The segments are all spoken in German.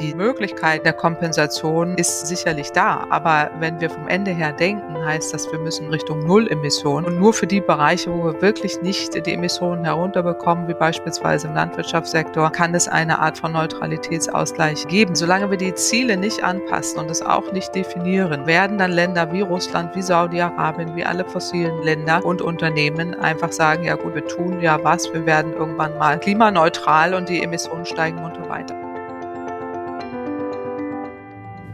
Die Möglichkeit der Kompensation ist sicherlich da, aber wenn wir vom Ende her denken, heißt das, wir müssen Richtung Null-Emissionen und nur für die Bereiche, wo wir wirklich nicht die Emissionen herunterbekommen, wie beispielsweise im Landwirtschaftssektor, kann es eine Art von Neutralitätsausgleich geben. Solange wir die Ziele nicht anpassen und es auch nicht definieren, werden dann Länder wie Russland, wie Saudi-Arabien, wie alle fossilen Länder und Unternehmen einfach sagen, ja gut, wir tun ja was, wir werden irgendwann mal klimaneutral und die Emissionen steigen munter weiter.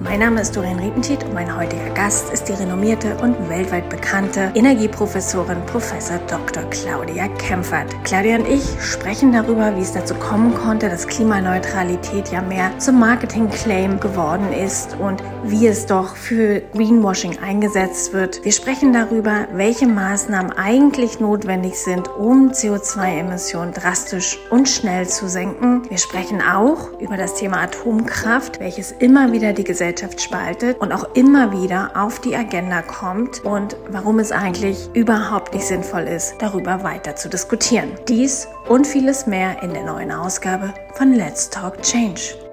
Mein Name ist Doreen Riepentiet und mein heutiger Gast ist die renommierte und weltweit bekannte Energieprofessorin Prof. Dr. Claudia Kempfert. Claudia und ich sprechen darüber, wie es dazu kommen konnte, dass Klimaneutralität ja mehr zum Marketing-Claim geworden ist und wie es doch für Greenwashing eingesetzt wird. Wir sprechen darüber, welche Maßnahmen eigentlich notwendig sind, um CO2-Emissionen drastisch und schnell zu senken. Wir sprechen auch über das Thema Atomkraft, welches immer wieder die Gesellschaft Gesellschaft spaltet und auch immer wieder auf die Agenda kommt und warum es eigentlich überhaupt nicht sinnvoll ist, darüber weiter zu diskutieren. Dies und vieles mehr in der neuen Ausgabe von Let's Talk Change.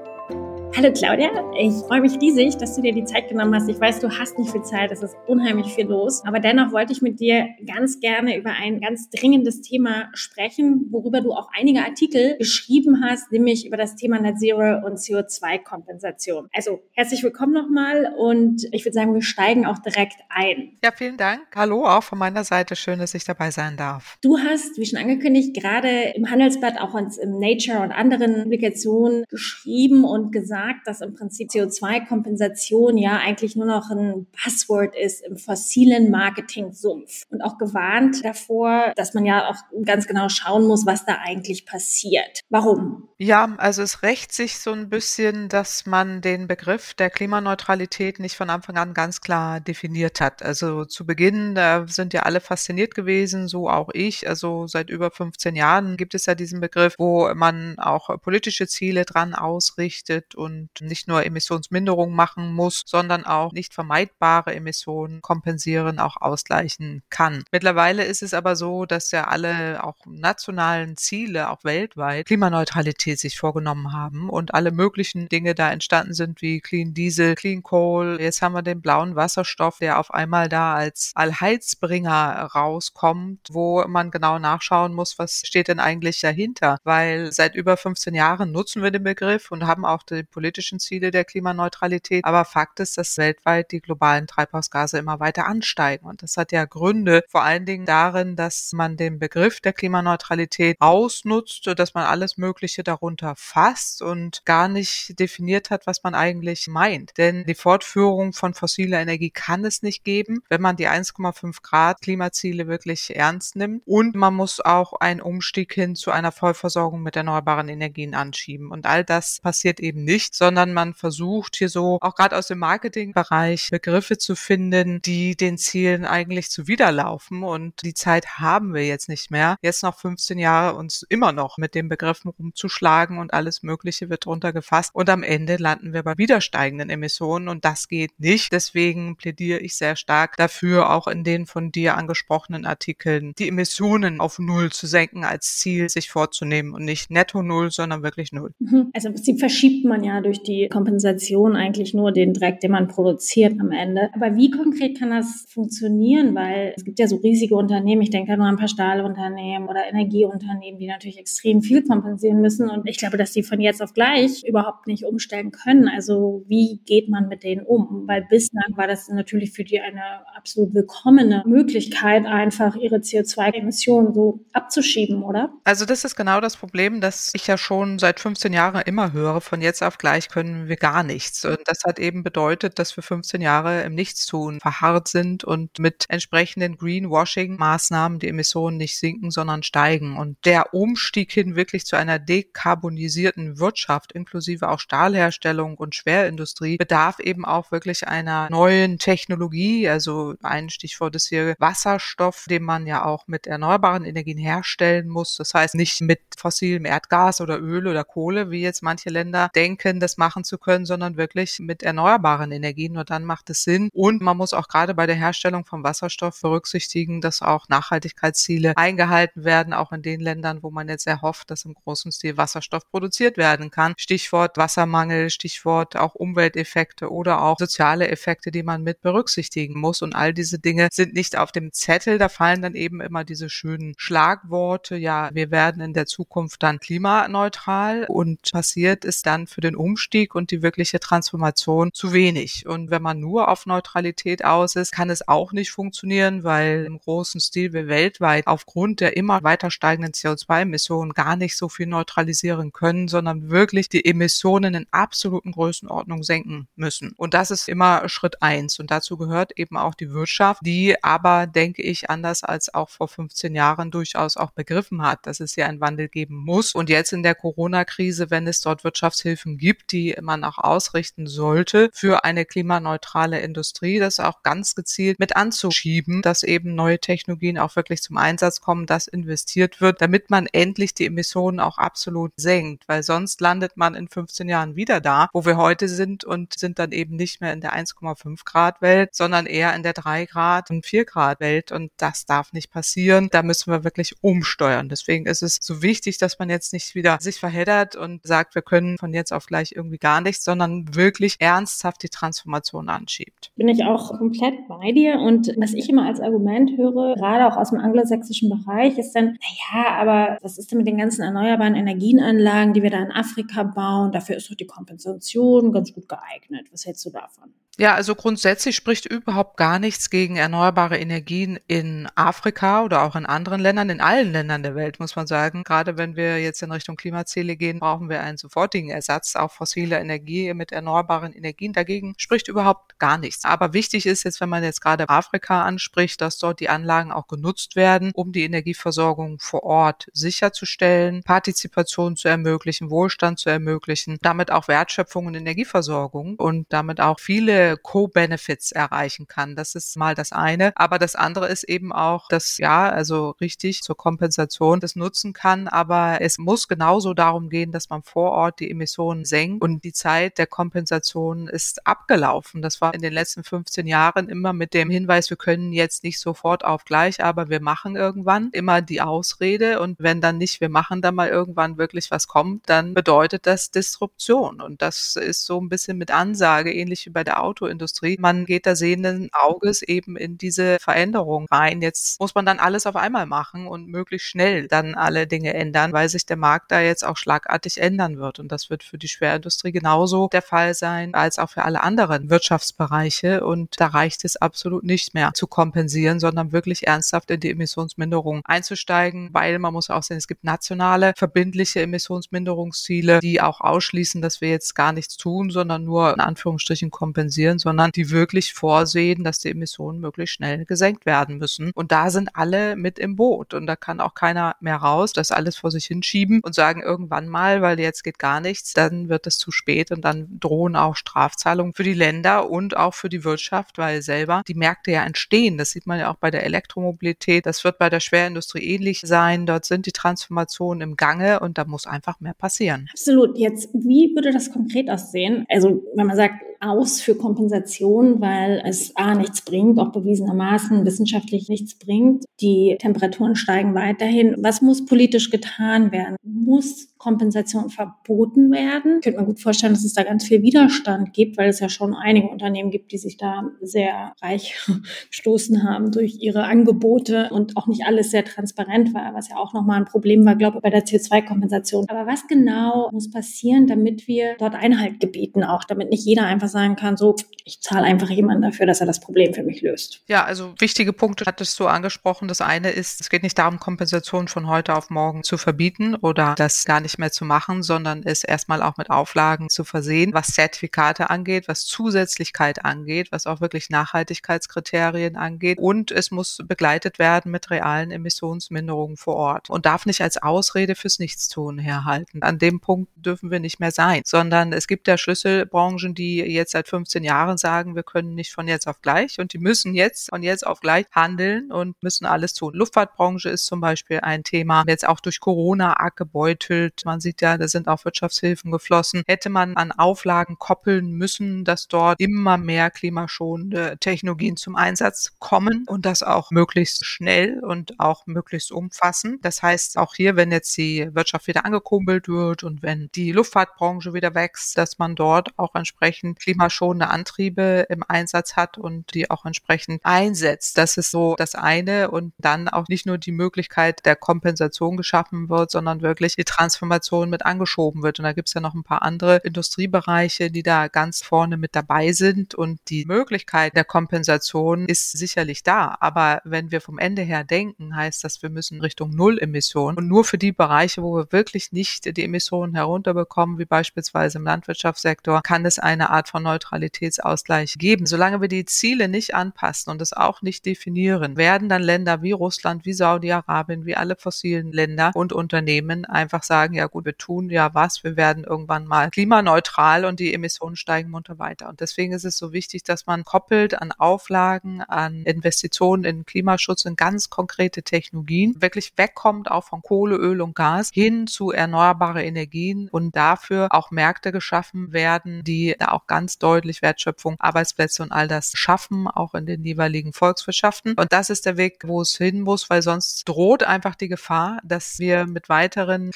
Hallo Claudia, ich freue mich riesig, dass du dir die Zeit genommen hast. Ich weiß, du hast nicht viel Zeit, es ist unheimlich viel los. Aber dennoch wollte ich mit dir ganz gerne über ein ganz dringendes Thema sprechen, worüber du auch einige Artikel geschrieben hast, nämlich über das Thema Net Zero und CO2-Kompensation. Also herzlich willkommen nochmal und ich würde sagen, wir steigen auch direkt ein. Ja, vielen Dank. Hallo auch von meiner Seite. Schön, dass ich dabei sein darf. Du hast, wie schon angekündigt, gerade im Handelsblatt, auch im Nature und anderen Publikationen geschrieben und gesagt, gesagt, dass im Prinzip CO2-Kompensation ja eigentlich nur noch ein Buzzword ist im fossilen Marketing-Sumpf und auch gewarnt davor, dass man ja auch ganz genau schauen muss, was da eigentlich passiert. Warum? Ja, also es rächt sich so ein bisschen, dass man den Begriff der Klimaneutralität nicht von Anfang an ganz klar definiert hat. Also zu Beginn, sind ja alle fasziniert gewesen, so auch ich. Also seit über 15 Jahren gibt es ja diesen Begriff, wo man auch politische Ziele dran ausrichtet und und nicht nur Emissionsminderung machen muss, sondern auch nicht vermeidbare Emissionen kompensieren, auch ausgleichen kann. Mittlerweile ist es aber so, dass ja alle auch nationalen Ziele, auch weltweit, Klimaneutralität sich vorgenommen haben und alle möglichen Dinge da entstanden sind, wie Clean Diesel, Clean Coal. Jetzt haben wir den blauen Wasserstoff, der auf einmal da als Allheilsbringer rauskommt, wo man genau nachschauen muss, was steht denn eigentlich dahinter? Weil seit über 15 Jahren nutzen wir den Begriff und haben auch die politischen Ziele der Klimaneutralität. Aber Fakt ist, dass weltweit die globalen Treibhausgase immer weiter ansteigen. Und das hat ja Gründe vor allen Dingen darin, dass man den Begriff der Klimaneutralität ausnutzt, dass man alles Mögliche darunter fasst und gar nicht definiert hat, was man eigentlich meint. Denn die Fortführung von fossiler Energie kann es nicht geben, wenn man die 1,5 Grad Klimaziele wirklich ernst nimmt. Und man muss auch einen Umstieg hin zu einer Vollversorgung mit erneuerbaren Energien anschieben. Und all das passiert eben nicht, sondern man versucht hier so auch gerade aus dem Marketingbereich Begriffe zu finden, die den Zielen eigentlich zuwiderlaufen. Und die Zeit haben wir jetzt nicht mehr. Jetzt noch 15 Jahre uns immer noch mit den Begriffen rumzuschlagen und alles Mögliche wird drunter gefasst. Und am Ende landen wir bei wieder steigenden Emissionen und das geht nicht. Deswegen plädiere ich sehr stark dafür, auch in den von dir angesprochenen Artikeln die Emissionen auf Null zu senken als Ziel sich vorzunehmen und nicht netto Null, sondern wirklich Null. Mhm. Also im Prinzip verschiebt man ja durch die Kompensation eigentlich nur den Dreck, den man produziert am Ende. Aber wie konkret kann das funktionieren? Weil es gibt ja so riesige Unternehmen, ich denke nur an ein paar Stahlunternehmen oder Energieunternehmen, die natürlich extrem viel kompensieren müssen. Und ich glaube, dass die von jetzt auf gleich überhaupt nicht umstellen können. Also wie geht man mit denen um? Weil bislang war das natürlich für die eine absolut willkommene Möglichkeit, einfach ihre CO2-Emissionen so abzuschieben, oder? Also das ist genau das Problem, das ich ja schon seit 15 Jahren immer höre, von jetzt auf gleich können wir gar nichts. Und das hat eben bedeutet, dass wir 15 Jahre im Nichtstun verharrt sind und mit entsprechenden Greenwashing-Maßnahmen die Emissionen nicht sinken, sondern steigen. Und der Umstieg hin wirklich zu einer dekarbonisierten Wirtschaft, inklusive auch Stahlherstellung und Schwerindustrie, bedarf eben auch wirklich einer neuen Technologie. Also ein Stichwort ist hier Wasserstoff, den man ja auch mit erneuerbaren Energien herstellen muss. Das heißt nicht mit fossilem Erdgas oder Öl oder Kohle, wie jetzt manche Länder denken, das machen zu können, sondern wirklich mit erneuerbaren Energien. Nur dann macht es Sinn. Und man muss auch gerade bei der Herstellung von Wasserstoff berücksichtigen, dass auch Nachhaltigkeitsziele eingehalten werden, auch in den Ländern, wo man jetzt sehr hofft, dass im großen Stil Wasserstoff produziert werden kann. Stichwort Wassermangel, Stichwort auch Umwelteffekte oder auch soziale Effekte, die man mit berücksichtigen muss. Und all diese Dinge sind nicht auf dem Zettel. Da fallen dann eben immer diese schönen Schlagworte. Ja, wir werden in der Zukunft dann klimaneutral und passiert ist dann für den Umstieg und die wirkliche Transformation zu wenig. Und wenn man nur auf Neutralität aus ist, kann es auch nicht funktionieren, weil im großen Stil wir weltweit aufgrund der immer weiter steigenden CO2-Emissionen gar nicht so viel neutralisieren können, sondern wirklich die Emissionen in absoluten Größenordnung senken müssen. Und das ist immer Schritt eins. Und dazu gehört eben auch die Wirtschaft, die aber, denke ich, anders als auch vor 15 Jahren durchaus auch begriffen hat, dass es hier einen Wandel geben muss. Und jetzt in der Corona-Krise, wenn es dort Wirtschaftshilfen gibt, die man auch ausrichten sollte für eine klimaneutrale Industrie, das auch ganz gezielt mit anzuschieben, dass eben neue Technologien auch wirklich zum Einsatz kommen, dass investiert wird, damit man endlich die Emissionen auch absolut senkt, weil sonst landet man in 15 Jahren wieder da, wo wir heute sind und sind dann eben nicht mehr in der 1,5 Grad Welt, sondern eher in der 3 Grad und 4 Grad Welt und das darf nicht passieren. Da müssen wir wirklich umsteuern. Deswegen ist es so wichtig, dass man jetzt nicht wieder sich verheddert und sagt, wir können von jetzt auf gleich irgendwie gar nichts, sondern wirklich ernsthaft die Transformation anschiebt. Bin ich auch komplett bei dir und was ich immer als Argument höre, gerade auch aus dem anglosächsischen Bereich, ist dann, naja, aber was ist denn mit den ganzen erneuerbaren Energienanlagen, die wir da in Afrika bauen? Dafür ist doch die Kompensation ganz gut geeignet. Was hältst du davon? Ja, also grundsätzlich spricht überhaupt gar nichts gegen erneuerbare Energien in Afrika oder auch in anderen Ländern, in allen Ländern der Welt, muss man sagen. Gerade wenn wir jetzt in Richtung Klimaziele gehen, brauchen wir einen sofortigen Ersatz auch fossiler Energie mit erneuerbaren Energien. Dagegen spricht überhaupt gar nichts. Aber wichtig ist jetzt, wenn man jetzt gerade Afrika anspricht, dass dort die Anlagen auch genutzt werden, um die Energieversorgung vor Ort sicherzustellen, Partizipation zu ermöglichen, Wohlstand zu ermöglichen, damit auch Wertschöpfung und Energieversorgung und damit auch viele Co-Benefits erreichen kann. Das ist mal das eine. Aber das andere ist eben auch, dass ja, also richtig zur Kompensation das nutzen kann. Aber es muss genauso darum gehen, dass man vor Ort die Emissionen senkt und die Zeit der Kompensation ist abgelaufen. Das war in den letzten 15 Jahren immer mit dem Hinweis, wir können jetzt nicht sofort auf gleich, aber wir machen irgendwann immer die Ausrede und wenn dann nicht, wir machen dann mal irgendwann wirklich was kommt, dann bedeutet das Disruption und das ist so ein bisschen mit Ansage, ähnlich wie bei der Auto Autoindustrie. Man geht da sehenden Auges eben in diese Veränderung rein. Jetzt muss man dann alles auf einmal machen und möglichst schnell dann alle Dinge ändern, weil sich der Markt da jetzt auch schlagartig ändern wird. Und das wird für die Schwerindustrie genauso der Fall sein als auch für alle anderen Wirtschaftsbereiche. Und da reicht es absolut nicht mehr zu kompensieren, sondern wirklich ernsthaft in die Emissionsminderung einzusteigen, weil man muss auch sehen, es gibt nationale verbindliche Emissionsminderungsziele, die auch ausschließen, dass wir jetzt gar nichts tun, sondern nur in Anführungsstrichen kompensieren kompensieren, sondern die wirklich vorsehen, dass die Emissionen möglichst schnell gesenkt werden müssen. Und da sind alle mit im Boot. Und da kann auch keiner mehr raus, das alles vor sich hinschieben und sagen irgendwann mal, weil jetzt geht gar nichts, dann wird es zu spät und dann drohen auch Strafzahlungen für die Länder und auch für die Wirtschaft, weil selber die Märkte ja entstehen. Das sieht man ja auch bei der Elektromobilität. Das wird bei der Schwerindustrie ähnlich sein. Dort sind die Transformationen im Gange und da muss einfach mehr passieren. Absolut. Jetzt, wie würde das konkret aussehen? Also, wenn man sagt, aus für Kompensation, weil es A nichts bringt, auch bewiesenermaßen wissenschaftlich nichts bringt. Die Temperaturen steigen weiterhin. Was muss politisch getan werden? Muss Kompensation verboten werden? Ich könnte mir gut vorstellen, dass es da ganz viel Widerstand gibt, weil es ja schon einige Unternehmen gibt, die sich da sehr reich gestoßen haben durch ihre Angebote und auch nicht alles sehr transparent war, was ja auch nochmal ein Problem war, glaube ich, bei der CO2-Kompensation. Aber was genau muss passieren, damit wir dort Einhalt gebieten, auch damit nicht jeder einfach sagen kann, so, ich zahle einfach jemanden dafür, dass er das Problem für mich löst. Ja, also wichtige Punkte hattest du angesprochen. Das eine ist, es geht nicht darum, Kompensation von heute auf morgen zu verbieten oder das gar nicht nicht mehr zu machen, sondern es erstmal auch mit Auflagen zu versehen, was Zertifikate angeht, was Zusätzlichkeit angeht, was auch wirklich Nachhaltigkeitskriterien angeht. Und es muss begleitet werden mit realen Emissionsminderungen vor Ort und darf nicht als Ausrede fürs Nichtstun herhalten. An dem Punkt dürfen wir nicht mehr sein, sondern es gibt ja Schlüsselbranchen, die jetzt seit 15 Jahren sagen, wir können nicht von jetzt auf gleich und die müssen jetzt von jetzt auf gleich handeln und müssen alles tun. Luftfahrtbranche ist zum Beispiel ein Thema, jetzt auch durch Corona arg gebeutelt. Man sieht ja, da sind auch Wirtschaftshilfen geflossen. Hätte man an Auflagen koppeln müssen, dass dort immer mehr klimaschonende Technologien zum Einsatz kommen und das auch möglichst schnell und auch möglichst umfassend. Das heißt, auch hier, wenn jetzt die Wirtschaft wieder angekurbelt wird und wenn die Luftfahrtbranche wieder wächst, dass man dort auch entsprechend klimaschonende Antriebe im Einsatz hat und die auch entsprechend einsetzt. Das ist so das eine und dann auch nicht nur die Möglichkeit der Kompensation geschaffen wird, sondern wirklich die Transformation mit angeschoben wird. Und da gibt es ja noch ein paar andere Industriebereiche, die da ganz vorne mit dabei sind und die Möglichkeit der Kompensation ist sicherlich da. Aber wenn wir vom Ende her denken, heißt das, wir müssen Richtung Null-Emissionen und nur für die Bereiche, wo wir wirklich nicht die Emissionen herunterbekommen, wie beispielsweise im Landwirtschaftssektor, kann es eine Art von Neutralitätsausgleich geben. Solange wir die Ziele nicht anpassen und es auch nicht definieren, werden dann Länder wie Russland, wie Saudi-Arabien, wie alle fossilen Länder und Unternehmen einfach sagen, ja gut, wir tun ja was, wir werden irgendwann mal klimaneutral und die Emissionen steigen munter weiter. Und deswegen ist es so wichtig, dass man koppelt an Auflagen, an Investitionen in Klimaschutz, in ganz konkrete Technologien, wirklich wegkommt auch von Kohle, Öl und Gas hin zu erneuerbare Energien und dafür auch Märkte geschaffen werden, die da auch ganz deutlich Wertschöpfung, Arbeitsplätze und all das schaffen, auch in den jeweiligen Volkswirtschaften. Und das ist der Weg, wo es hin muss, weil sonst droht einfach die Gefahr, dass wir mit weiteren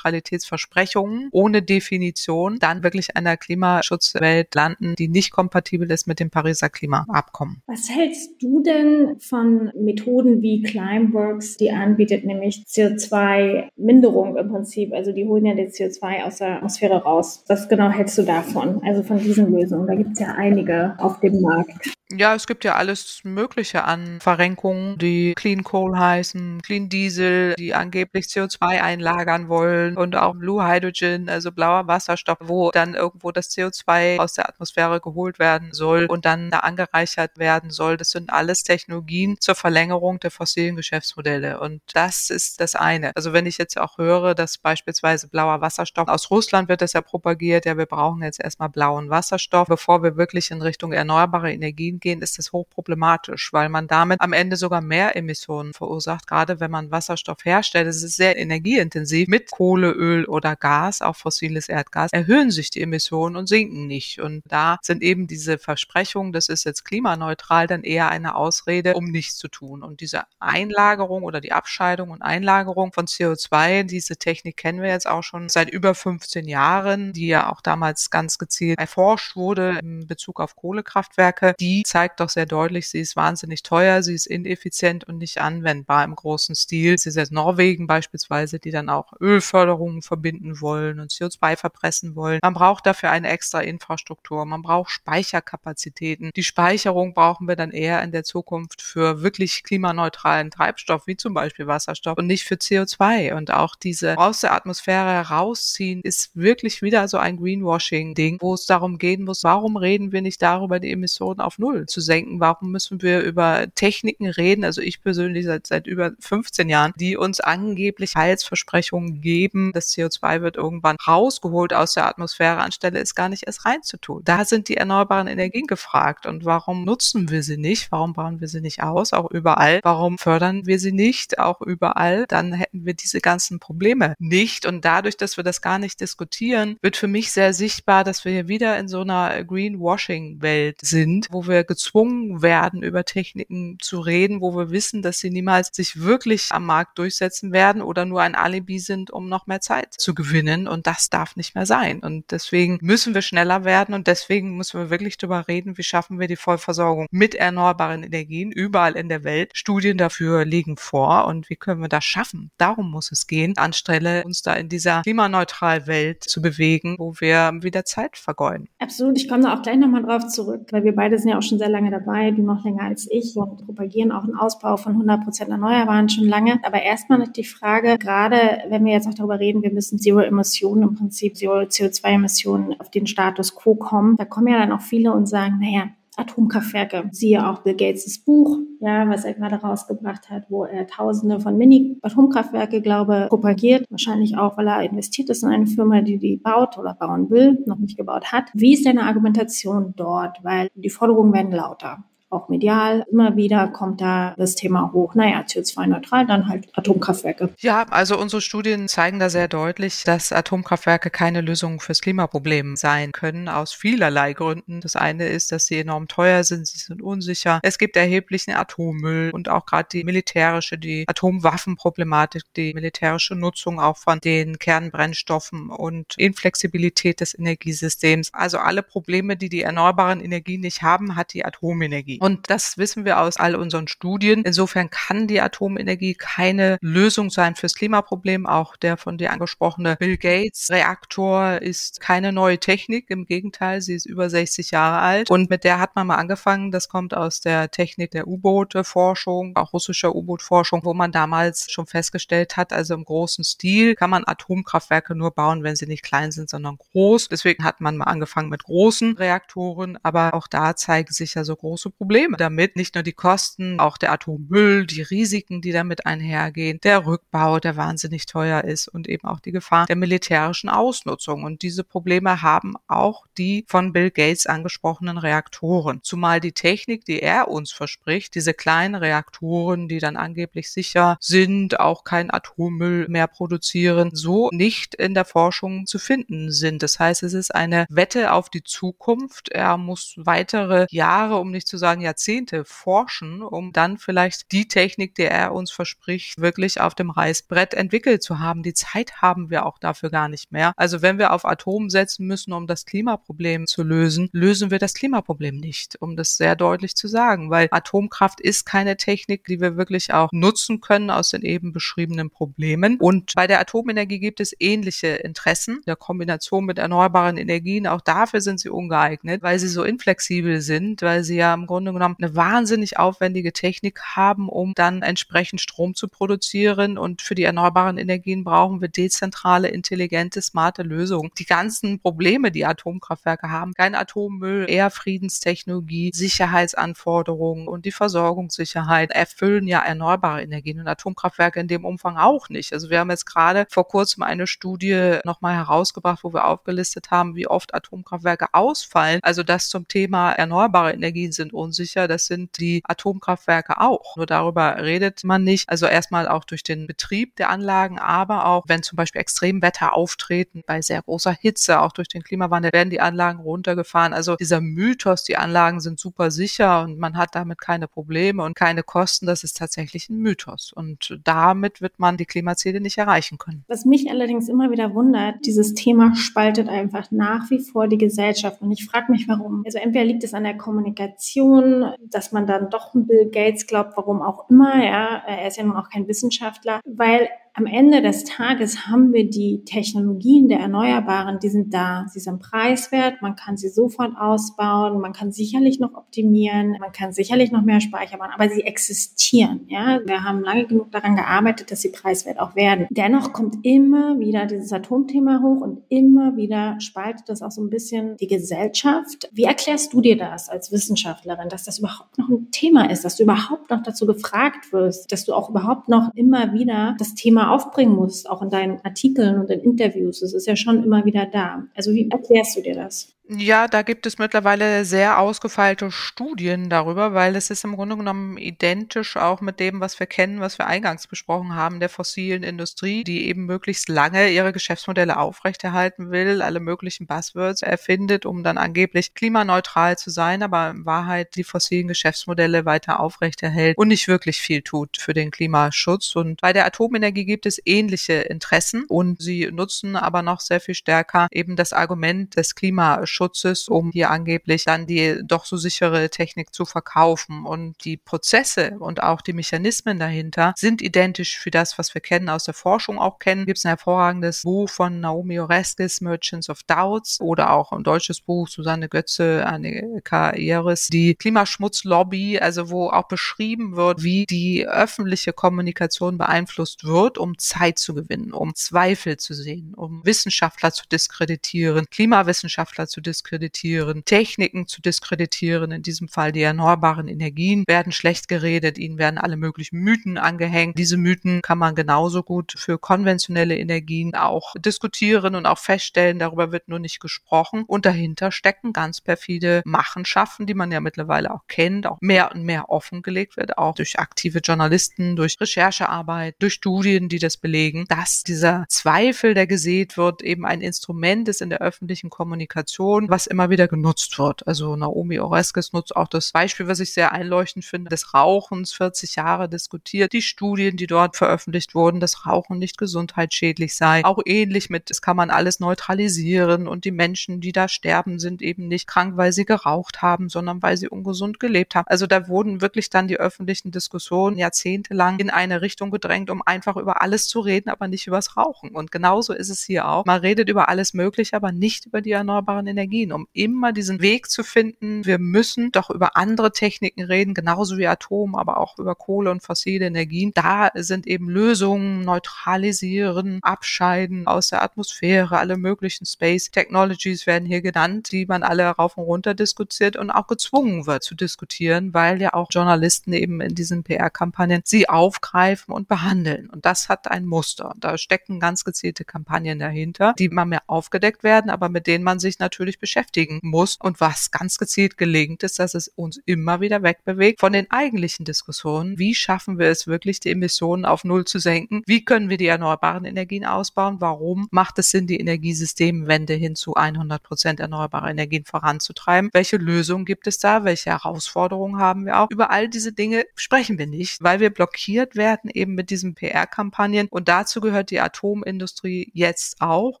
Klimaneutralitätsversprechungen ohne Definition dann wirklich einer Klimaschutzwelt landen, die nicht kompatibel ist mit dem Pariser Klimaabkommen. Was hältst du denn von Methoden wie Climeworks, die anbietet, nämlich CO2-Minderung im Prinzip? Also die holen ja das CO2 aus der Atmosphäre raus. Was genau hältst du davon? Also von diesen Lösungen? Da gibt es ja einige auf dem Markt. Ja, es gibt ja alles Mögliche an Verrenkungen, die Clean Coal heißen, Clean Diesel, die angeblich CO2 einlagern wollen und auch Blue Hydrogen, also blauer Wasserstoff, wo dann irgendwo das CO2 aus der Atmosphäre geholt werden soll und dann da angereichert werden soll. Das sind alles Technologien zur Verlängerung der fossilen Geschäftsmodelle. Und das ist das eine. Also wenn ich jetzt auch höre, dass beispielsweise blauer Wasserstoff aus Russland wird das ja propagiert, ja, wir brauchen jetzt erstmal blauen Wasserstoff, bevor wir wirklich in Richtung erneuerbare Energien gehen, ist das hochproblematisch, weil man damit am Ende sogar mehr Emissionen verursacht, gerade wenn man Wasserstoff herstellt. Es ist sehr energieintensiv. Mit Kohle, Öl oder Gas, auch fossiles Erdgas, erhöhen sich die Emissionen und sinken nicht. Und da sind eben diese Versprechungen, das ist jetzt klimaneutral, dann eher eine Ausrede, um nichts zu tun. Und diese Einlagerung oder die Abscheidung und Einlagerung von CO2, diese Technik kennen wir jetzt auch schon seit über 15 Jahren, die ja auch damals ganz gezielt erforscht wurde in Bezug auf Kohlekraftwerke. Die zeigt doch sehr deutlich, sie ist wahnsinnig teuer, sie ist ineffizient und nicht anwendbar im großen Stil. Sie ist jetzt Norwegen beispielsweise, die dann auch Ölförderungen verbinden wollen und CO2 verpressen wollen. Man braucht dafür eine extra Infrastruktur, man braucht Speicherkapazitäten. Die Speicherung brauchen wir dann eher in der Zukunft für wirklich klimaneutralen Treibstoff, wie zum Beispiel Wasserstoff und nicht für CO2. Und auch diese aus der Atmosphäre herausziehen ist wirklich wieder so ein Greenwashing-Ding, wo es darum gehen muss, warum reden wir nicht darüber, die Emissionen auf Null zu senken. Warum müssen wir über Techniken reden? Also ich persönlich seit, seit über 15 Jahren, die uns angeblich Heilsversprechungen geben. Das CO2 wird irgendwann rausgeholt aus der Atmosphäre, anstelle es gar nicht erst reinzutun. Da sind die erneuerbaren Energien gefragt. Und warum nutzen wir sie nicht? Warum bauen wir sie nicht aus? Auch überall. Warum fördern wir sie nicht? Auch überall. Dann hätten wir diese ganzen Probleme nicht. Und dadurch, dass wir das gar nicht diskutieren, wird für mich sehr sichtbar, dass wir hier wieder in so einer Greenwashing-Welt sind, wo wir gezwungen werden, über Techniken zu reden, wo wir wissen, dass sie niemals sich wirklich am Markt durchsetzen werden oder nur ein Alibi sind, um noch mehr Zeit zu gewinnen. Und das darf nicht mehr sein. Und deswegen müssen wir schneller werden und deswegen müssen wir wirklich darüber reden, wie schaffen wir die Vollversorgung mit erneuerbaren Energien überall in der Welt. Studien dafür liegen vor und wie können wir das schaffen? Darum muss es gehen, anstelle uns da in dieser klimaneutralen Welt zu bewegen, wo wir wieder Zeit vergeuden. Absolut. Ich komme da auch gleich nochmal drauf zurück, weil wir beide sind ja auch schon schon sehr lange dabei, du noch länger als ich und propagieren auch einen Ausbau von 100 Prozent Erneuerbaren schon lange. Aber erstmal noch die Frage, gerade wenn wir jetzt auch darüber reden, wir müssen Zero Emissionen, im Prinzip Zero CO2-Emissionen auf den Status quo kommen, da kommen ja dann auch viele und sagen, naja, Atomkraftwerke. Siehe auch Bill Gates' Buch, ja, was er gerade rausgebracht hat, wo er Tausende von Mini-Atomkraftwerke, glaube, propagiert. Wahrscheinlich auch, weil er investiert ist in eine Firma, die die baut oder bauen will, noch nicht gebaut hat. Wie ist deine Argumentation dort? Weil die Forderungen werden lauter auch medial. Immer wieder kommt da das Thema hoch. Naja, CO2-neutral, dann halt Atomkraftwerke. Ja, also unsere Studien zeigen da sehr deutlich, dass Atomkraftwerke keine Lösung fürs Klimaproblem sein können, aus vielerlei Gründen. Das eine ist, dass sie enorm teuer sind, sie sind unsicher. Es gibt erheblichen Atommüll und auch gerade die militärische, die Atomwaffenproblematik, die militärische Nutzung auch von den Kernbrennstoffen und Inflexibilität des Energiesystems. Also alle Probleme, die die erneuerbaren Energien nicht haben, hat die Atomenergie. Und das wissen wir aus all unseren Studien. Insofern kann die Atomenergie keine Lösung sein fürs Klimaproblem. Auch der von dir angesprochene Bill Gates Reaktor ist keine neue Technik. Im Gegenteil, sie ist über 60 Jahre alt. Und mit der hat man mal angefangen. Das kommt aus der Technik der U-Boote-Forschung, auch russischer U-Boot-Forschung, wo man damals schon festgestellt hat, also im großen Stil kann man Atomkraftwerke nur bauen, wenn sie nicht klein sind, sondern groß. Deswegen hat man mal angefangen mit großen Reaktoren. Aber auch da zeigen sich ja so große Probleme Probleme damit. Nicht nur die Kosten, auch der Atommüll, die Risiken, die damit einhergehen, der Rückbau, der wahnsinnig teuer ist und eben auch die Gefahr der militärischen Ausnutzung. Und diese Probleme haben auch die von Bill Gates angesprochenen Reaktoren. Zumal die Technik, die er uns verspricht, diese kleinen Reaktoren, die dann angeblich sicher sind, auch kein Atommüll mehr produzieren, so nicht in der Forschung zu finden sind. Das heißt, es ist eine Wette auf die Zukunft. Er muss weitere Jahre, um nicht zu sagen Jahrzehnte forschen, um dann vielleicht die Technik, die er uns verspricht, wirklich auf dem Reißbrett entwickelt zu haben. Die Zeit haben wir auch dafür gar nicht mehr. Also wenn wir auf Atom setzen müssen, um das Klimaproblem zu lösen, lösen wir das Klimaproblem nicht, um das sehr deutlich zu sagen, weil Atomkraft ist keine Technik, die wir wirklich auch nutzen können aus den eben beschriebenen Problemen. Und bei der Atomenergie gibt es ähnliche Interessen der Kombination mit erneuerbaren Energien. Auch dafür sind sie ungeeignet, weil sie so inflexibel sind, weil sie ja im Grunde genommen eine wahnsinnig aufwendige Technik haben, um dann entsprechend Strom zu produzieren. Und für die erneuerbaren Energien brauchen wir dezentrale, intelligente, smarte Lösungen. Die ganzen Probleme, die Atomkraftwerke haben, kein Atommüll, eher Friedenstechnologie, Sicherheitsanforderungen und die Versorgungssicherheit erfüllen ja erneuerbare Energien und Atomkraftwerke in dem Umfang auch nicht. Also wir haben jetzt gerade vor kurzem eine Studie nochmal herausgebracht, wo wir aufgelistet haben, wie oft Atomkraftwerke ausfallen. Also das zum Thema erneuerbare Energien sind unsicher. Das sind die Atomkraftwerke auch. Nur darüber redet man nicht. Also erstmal auch durch den Betrieb der Anlagen, aber auch wenn zum Beispiel Extremwetter auftreten, bei sehr großer Hitze, auch durch den Klimawandel, werden die Anlagen runtergefahren. Also dieser Mythos, die Anlagen sind super sicher und man hat damit keine Probleme und keine Kosten, das ist tatsächlich ein Mythos. Und damit wird man die Klimaziele nicht erreichen können. Was mich allerdings immer wieder wundert, dieses Thema spaltet einfach nach wie vor die Gesellschaft. Und ich frage mich, warum. Also entweder liegt es an der Kommunikation, Kommunikation, dass man dann doch Bill Gates glaubt, warum auch immer, ja, er ist ja nun auch kein Wissenschaftler, weil am Ende des Tages haben wir die Technologien der Erneuerbaren, die sind da. Sie sind preiswert, man kann sie sofort ausbauen, man kann sicherlich noch optimieren, man kann sicherlich noch mehr Speicher bauen, aber sie existieren. Ja, wir haben lange genug daran gearbeitet, dass sie preiswert auch werden. Dennoch kommt immer wieder dieses Atomthema hoch und immer wieder spaltet das auch so ein bisschen die Gesellschaft. Wie erklärst du dir das als Wissenschaftlerin, dass das überhaupt noch ein Thema ist, dass du überhaupt noch dazu gefragt wirst, dass du auch überhaupt noch immer wieder das Thema Thema aufbringen musst, auch in deinen Artikeln und in Interviews. Es ist ja schon immer wieder da. Also wie erklärst du dir das? Ja, da gibt es mittlerweile sehr ausgefeilte Studien darüber, weil es ist im Grunde genommen identisch auch mit dem, was wir kennen, was wir eingangs besprochen haben, der fossilen Industrie, die eben möglichst lange ihre Geschäftsmodelle aufrechterhalten will, alle möglichen Buzzwords erfindet, um dann angeblich klimaneutral zu sein, aber in Wahrheit die fossilen Geschäftsmodelle weiter aufrechterhält und nicht wirklich viel tut für den Klimaschutz. Und bei der Atomenergie gibt es ähnliche Interessen und sie nutzen aber noch sehr viel stärker eben das Argument des Klimaschutzes Klimaschutzes, um hier angeblich dann die doch so sichere Technik zu verkaufen. Und die Prozesse und auch die Mechanismen dahinter sind identisch für das, was wir kennen aus der Forschung auch kennen. Gibt es ein hervorragendes Buch von Naomi Oreskes, Merchants of Doubts, oder auch ein deutsches Buch, Susanne Götze, Annika Eris, die Klimaschmutzlobby, also wo auch beschrieben wird, wie die öffentliche Kommunikation beeinflusst wird, um Zeit zu gewinnen, um Zweifel zu sehen, um Wissenschaftler zu diskreditieren, Klimawissenschaftler zu diskreditieren, Techniken zu diskreditieren, in diesem Fall die erneuerbaren Energien werden schlecht geredet, ihnen werden alle möglichen Mythen angehängt. Diese Mythen kann man genauso gut für konventionelle Energien auch diskutieren und auch feststellen, darüber wird nur nicht gesprochen. Und dahinter stecken ganz perfide Machenschaften, die man ja mittlerweile auch kennt, auch mehr und mehr offengelegt wird, auch durch aktive Journalisten, durch Recherchearbeit, durch Studien, die das belegen, dass dieser Zweifel, der gesät wird, eben ein Instrument ist in der öffentlichen Kommunikation, was immer wieder genutzt wird. Also Naomi Oreskes nutzt auch das Beispiel, was ich sehr einleuchtend finde, des Rauchens, 40 Jahre diskutiert, die Studien, die dort veröffentlicht wurden, dass Rauchen nicht gesundheitsschädlich sei. Auch ähnlich mit, das kann man alles neutralisieren und die Menschen, die da sterben, sind eben nicht krank, weil sie geraucht haben, sondern weil sie ungesund gelebt haben. Also da wurden wirklich dann die öffentlichen Diskussionen jahrzehntelang in eine Richtung gedrängt, um einfach über alles zu reden, aber nicht übers Rauchen. Und genauso ist es hier auch. Man redet über alles Mögliche, aber nicht über die erneuerbaren Energien, um immer diesen Weg zu finden. Wir müssen doch über andere Techniken reden, genauso wie Atom, aber auch über Kohle und fossile Energien. Da sind eben Lösungen, neutralisieren, abscheiden aus der Atmosphäre, alle möglichen Space Technologies werden hier genannt, die man alle rauf und runter diskutiert und auch gezwungen wird zu diskutieren, weil ja auch Journalisten eben in diesen PR-Kampagnen sie aufgreifen und behandeln. Und das hat ein Muster. Da stecken ganz gezielte Kampagnen dahinter, die immer mehr aufgedeckt werden, aber mit denen man sich natürlich beschäftigen muss. Und was ganz gezielt gelingt, ist, dass es uns immer wieder wegbewegt von den eigentlichen Diskussionen. Wie schaffen wir es wirklich, die Emissionen auf Null zu senken? Wie können wir die erneuerbaren Energien ausbauen? Warum macht es Sinn, die Energiesystemwende hin zu 100 Prozent erneuerbare Energien voranzutreiben? Welche Lösungen gibt es da? Welche Herausforderungen haben wir auch? Über all diese Dinge sprechen wir nicht, weil wir blockiert werden eben mit diesen PR-Kampagnen. Und dazu gehört die Atomindustrie jetzt auch,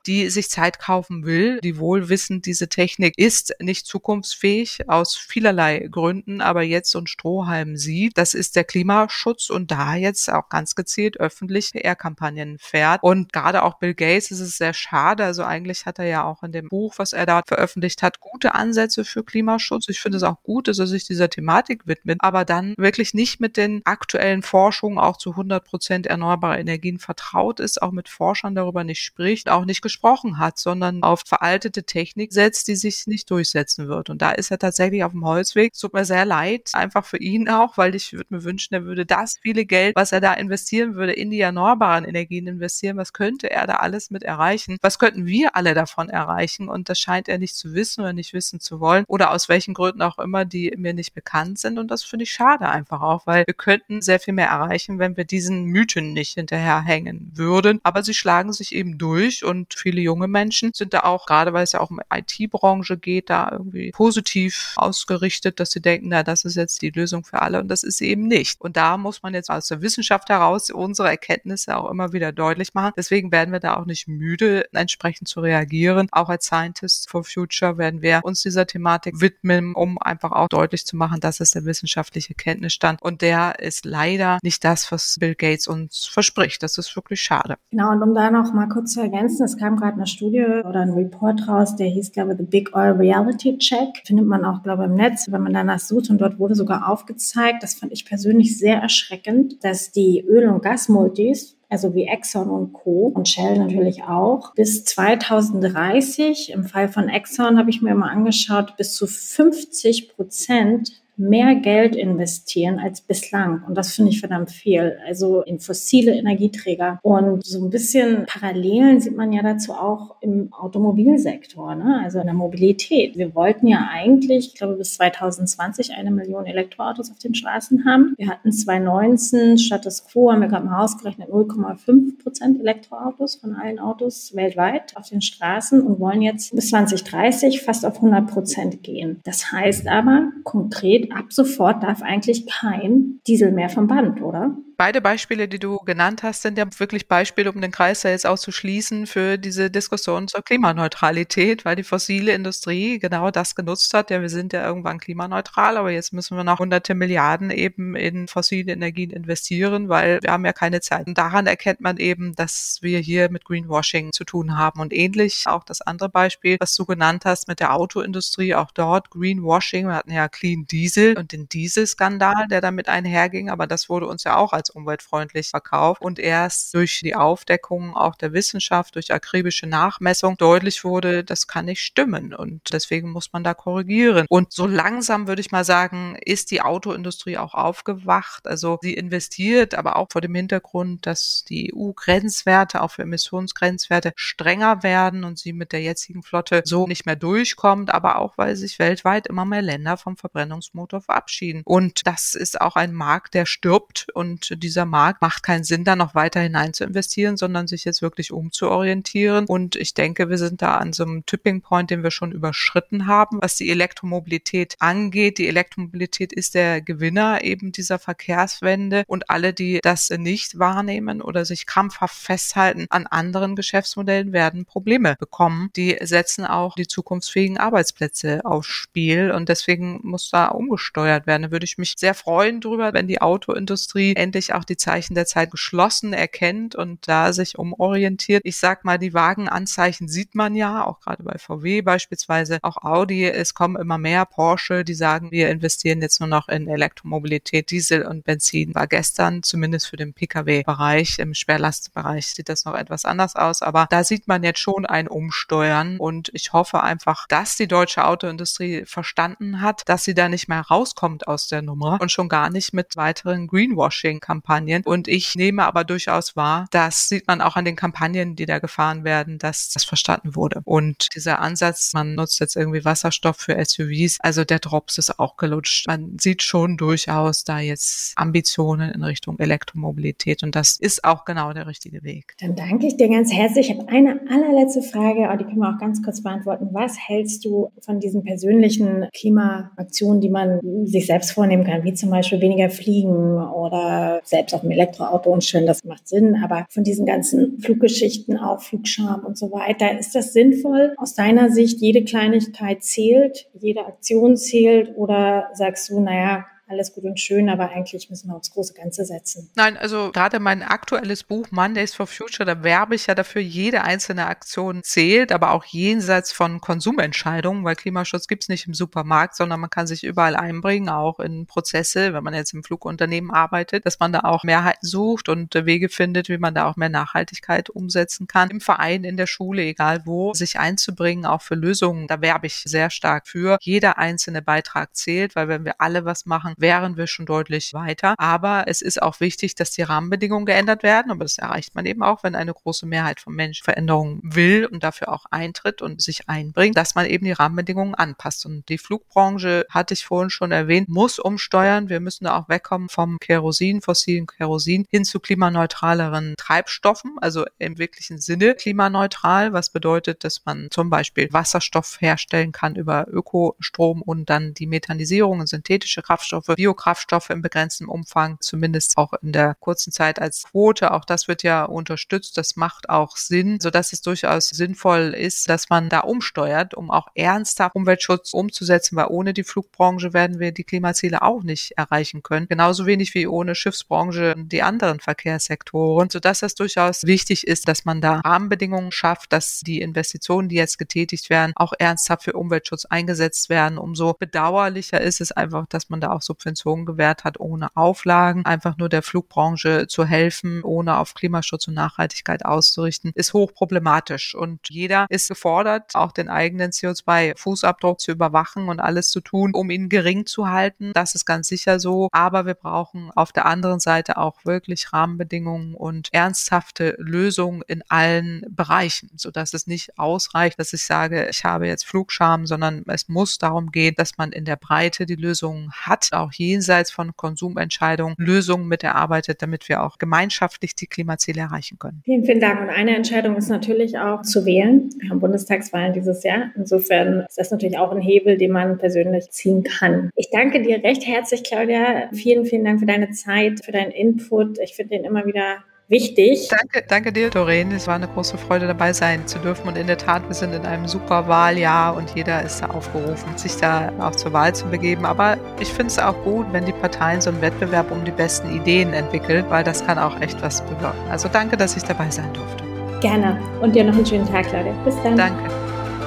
die sich Zeit kaufen will, die wohl wissen, diese Technik ist nicht zukunftsfähig aus vielerlei Gründen, aber jetzt so Strohhalm sieht, das ist der Klimaschutz und da jetzt auch ganz gezielt öffentlich PR-Kampagnen fährt. Und gerade auch Bill Gates ist es sehr schade. Also eigentlich hat er ja auch in dem Buch, was er da veröffentlicht hat, gute Ansätze für Klimaschutz. Ich finde es auch gut, dass er sich dieser Thematik widmet, aber dann wirklich nicht mit den aktuellen Forschungen auch zu 100 Prozent erneuerbare Energien vertraut ist, auch mit Forschern darüber nicht spricht, auch nicht gesprochen hat, sondern auf veraltete Technik setzt, die sich nicht durchsetzen wird. Und da ist er tatsächlich auf dem Holzweg. Tut mir sehr leid, einfach für ihn auch, weil ich würde mir wünschen, er würde das viele Geld, was er da investieren würde, in die erneuerbaren Energien investieren. Was könnte er da alles mit erreichen? Was könnten wir alle davon erreichen? Und das scheint er nicht zu wissen oder nicht wissen zu wollen oder aus welchen Gründen auch immer, die mir nicht bekannt sind. Und das finde ich schade einfach auch, weil wir könnten sehr viel mehr erreichen, wenn wir diesen Mythen nicht hinterherhängen würden. Aber sie schlagen sich eben durch und viele junge Menschen sind da auch, gerade weil es ja auch um IT-Branche geht, da irgendwie positiv ausgerichtet, dass sie denken, na, das ist jetzt die Lösung für alle und das ist sie eben nicht. Und da muss man jetzt aus der Wissenschaft heraus unsere Erkenntnisse auch immer wieder deutlich machen. Deswegen werden wir da auch nicht müde, entsprechend zu reagieren. Auch als Scientists for Future werden wir uns dieser Thematik widmen, um einfach auch deutlich zu machen, das ist der wissenschaftliche Kenntnisstand. Und der ist leider nicht das, was Bill Gates uns verspricht. Das ist wirklich schade. Genau, und um da noch mal kurz zu ergänzen, es kam gerade eine Studie oder ein Report raus, der hieß, glaube ich, The Big Oil Reality Check. Findet man auch, glaube ich, im Netz, wenn man danach sucht. Und dort wurde sogar aufgezeigt, das fand ich persönlich sehr erschreckend, dass die Öl- und Gasmultis also wie Exxon und Co. und Shell natürlich auch. Bis 2030, im Fall von Exxon habe ich mir mal angeschaut, bis zu 50 Prozent mehr Geld investieren als bislang. Und das finde ich verdammt viel. Also in fossile Energieträger. Und so ein bisschen Parallelen sieht man ja dazu auch im Automobilsektor, ne? also in der Mobilität. Wir wollten ja eigentlich, ich glaube, bis 2020 eine Million Elektroautos auf den Straßen haben. Wir hatten 2019 Status Quo, haben wir gerade mal ausgerechnet, 0,5 Prozent Elektroautos von allen Autos weltweit auf den Straßen und wollen jetzt bis 2030 fast auf 100 Prozent gehen. Das heißt aber konkret, steht, ab sofort darf eigentlich kein Diesel mehr vom Band, oder? Beide Beispiele, die du genannt hast, sind ja wirklich Beispiele, um den Kreis da jetzt auszuschließen für diese Diskussion zur Klimaneutralität, weil die fossile Industrie genau das genutzt hat. Ja, wir sind ja irgendwann klimaneutral, aber jetzt müssen wir noch hunderte Milliarden eben in fossile Energien investieren, weil wir haben ja keine Zeit. Und daran erkennt man eben, dass wir hier mit Greenwashing zu tun haben. Und ähnlich auch das andere Beispiel, was du genannt hast mit der Autoindustrie, auch dort Greenwashing. Wir hatten ja Clean Diesel und den Dieselskandal, der damit einherging, aber das wurde uns ja auch als umweltfreundlich verkauft. Und erst durch die Aufdeckung auch der Wissenschaft, durch akribische Nachmessung deutlich wurde, das kann nicht stimmen. Und deswegen muss man da korrigieren. Und so langsam würde ich mal sagen, ist die Autoindustrie auch aufgewacht. Also sie investiert, aber auch vor dem Hintergrund, dass die EU-Grenzwerte, auch für Emissionsgrenzwerte, strenger werden und sie mit der jetzigen Flotte so nicht mehr durchkommt, aber auch, weil sich weltweit immer mehr Länder vom Verbrennungsmotor verabschieden. Und das ist auch ein Markt, der stirbt und dieser Markt macht keinen Sinn, da noch weiter hinein zu investieren, sondern sich jetzt wirklich umzuorientieren. Und ich denke, wir sind da an so einem Tipping Point, den wir schon überschritten haben, was die Elektromobilität angeht. Die Elektromobilität ist der Gewinner eben dieser Verkehrswende und alle, die das nicht wahrnehmen oder sich krampfhaft festhalten an anderen Geschäftsmodellen, werden Probleme bekommen. Die setzen auch die zukunftsfähigen Arbeitsplätze aufs Spiel und deswegen muss da umgesteuert werden. Da würde ich mich sehr freuen drüber, wenn die Autoindustrie endlich auch die Zeichen der Zeit geschlossen erkennt und da sich umorientiert. Ich sag mal, die Wagenanzeichen sieht man ja, auch gerade bei VW beispielsweise, auch Audi. Es kommen immer mehr Porsche, die sagen, wir investieren jetzt nur noch in Elektromobilität, Diesel und Benzin. War gestern zumindest für den Pkw-Bereich, im Schwerlastbereich sieht das noch etwas anders aus, aber da sieht man jetzt schon ein Umsteuern und ich hoffe einfach, dass die deutsche Autoindustrie verstanden hat, dass sie da nicht mehr rauskommt aus der Nummer und schon gar nicht mit weiteren Greenwashing-Kampagnen Kampagnen. Und ich nehme aber durchaus wahr, das sieht man auch an den Kampagnen, die da gefahren werden, dass das verstanden wurde. Und dieser Ansatz, man nutzt jetzt irgendwie Wasserstoff für SUVs, also der Drops ist auch gelutscht. Man sieht schon durchaus da jetzt Ambitionen in Richtung Elektromobilität und das ist auch genau der richtige Weg. Dann danke ich dir ganz herzlich. Ich habe eine allerletzte Frage, aber die können wir auch ganz kurz beantworten. Was hältst du von diesen persönlichen Klimaaktionen, die man sich selbst vornehmen kann, wie zum Beispiel weniger fliegen oder selbst auf dem Elektroauto und schön, das macht Sinn. Aber von diesen ganzen Fluggeschichten, auch Flugscham und so weiter, ist das sinnvoll aus deiner Sicht? Jede Kleinigkeit zählt, jede Aktion zählt oder sagst du, naja, alles gut und schön, aber eigentlich müssen wir aufs große Ganze setzen. Nein, also gerade mein aktuelles Buch Mondays for Future, da werbe ich ja dafür, jede einzelne Aktion zählt, aber auch jenseits von Konsumentscheidungen, weil Klimaschutz gibt es nicht im Supermarkt, sondern man kann sich überall einbringen, auch in Prozesse, wenn man jetzt im Flugunternehmen arbeitet, dass man da auch Mehrheiten sucht und Wege findet, wie man da auch mehr Nachhaltigkeit umsetzen kann. Im Verein, in der Schule, egal wo, sich einzubringen, auch für Lösungen, da werbe ich sehr stark für. Jeder einzelne Beitrag zählt, weil wenn wir alle was machen, wären wir schon deutlich weiter. Aber es ist auch wichtig, dass die Rahmenbedingungen geändert werden. Aber das erreicht man eben auch, wenn eine große Mehrheit von Menschen Veränderungen will und dafür auch eintritt und sich einbringt, dass man eben die Rahmenbedingungen anpasst. Und die Flugbranche, hatte ich vorhin schon erwähnt, muss umsteuern. Wir müssen da auch wegkommen vom Kerosin, fossilen Kerosin hin zu klimaneutraleren Treibstoffen, also im wirklichen Sinne klimaneutral, was bedeutet, dass man zum Beispiel Wasserstoff herstellen kann über Ökostrom und dann die Methanisierung und synthetische Kraftstoffe Biokraftstoffe im begrenzten Umfang, zumindest auch in der kurzen Zeit als Quote. Auch das wird ja unterstützt. Das macht auch Sinn, sodass es durchaus sinnvoll ist, dass man da umsteuert, um auch ernsthaft Umweltschutz umzusetzen, weil ohne die Flugbranche werden wir die Klimaziele auch nicht erreichen können. Genauso wenig wie ohne Schiffsbranche die anderen Verkehrssektoren, sodass das durchaus wichtig ist, dass man da Rahmenbedingungen schafft, dass die Investitionen, die jetzt getätigt werden, auch ernsthaft für Umweltschutz eingesetzt werden. Umso bedauerlicher ist es einfach, dass man da auch so Subventionen gewährt hat, ohne Auflagen. Einfach nur der Flugbranche zu helfen, ohne auf Klimaschutz und Nachhaltigkeit auszurichten, ist hochproblematisch. Und jeder ist gefordert, auch den eigenen CO2-Fußabdruck zu überwachen und alles zu tun, um ihn gering zu halten. Das ist ganz sicher so. Aber wir brauchen auf der anderen Seite auch wirklich Rahmenbedingungen und ernsthafte Lösungen in allen Bereichen, sodass es nicht ausreicht, dass ich sage, ich habe jetzt Flugscham, sondern es muss darum gehen, dass man in der Breite die Lösungen hat, auch jenseits von Konsumentscheidungen Lösungen mit erarbeitet, damit wir auch gemeinschaftlich die Klimaziele erreichen können. Vielen, vielen Dank. Und eine Entscheidung ist natürlich auch zu wählen. Wir haben Bundestagswahlen dieses Jahr. Insofern ist das natürlich auch ein Hebel, den man persönlich ziehen kann. Ich danke dir recht herzlich, Claudia. Vielen, vielen Dank für deine Zeit, für deinen Input. Ich finde den immer wieder wichtig. Danke, danke dir, Doreen. Es war eine große Freude, dabei sein zu dürfen. Und in der Tat, wir sind in einem super Wahljahr und jeder ist da aufgerufen, sich da auch zur Wahl zu begeben. Aber ich finde es auch gut, wenn die Parteien so einen Wettbewerb um die besten Ideen entwickeln, weil das kann auch echt was bewirken. Also danke, dass ich dabei sein durfte. Gerne. Und dir noch einen schönen Tag, Leute. Bis dann. Danke.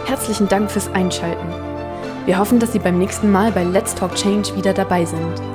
Herzlichen Dank fürs Einschalten. Wir hoffen, dass Sie beim nächsten Mal bei Let's Talk Change wieder dabei sind.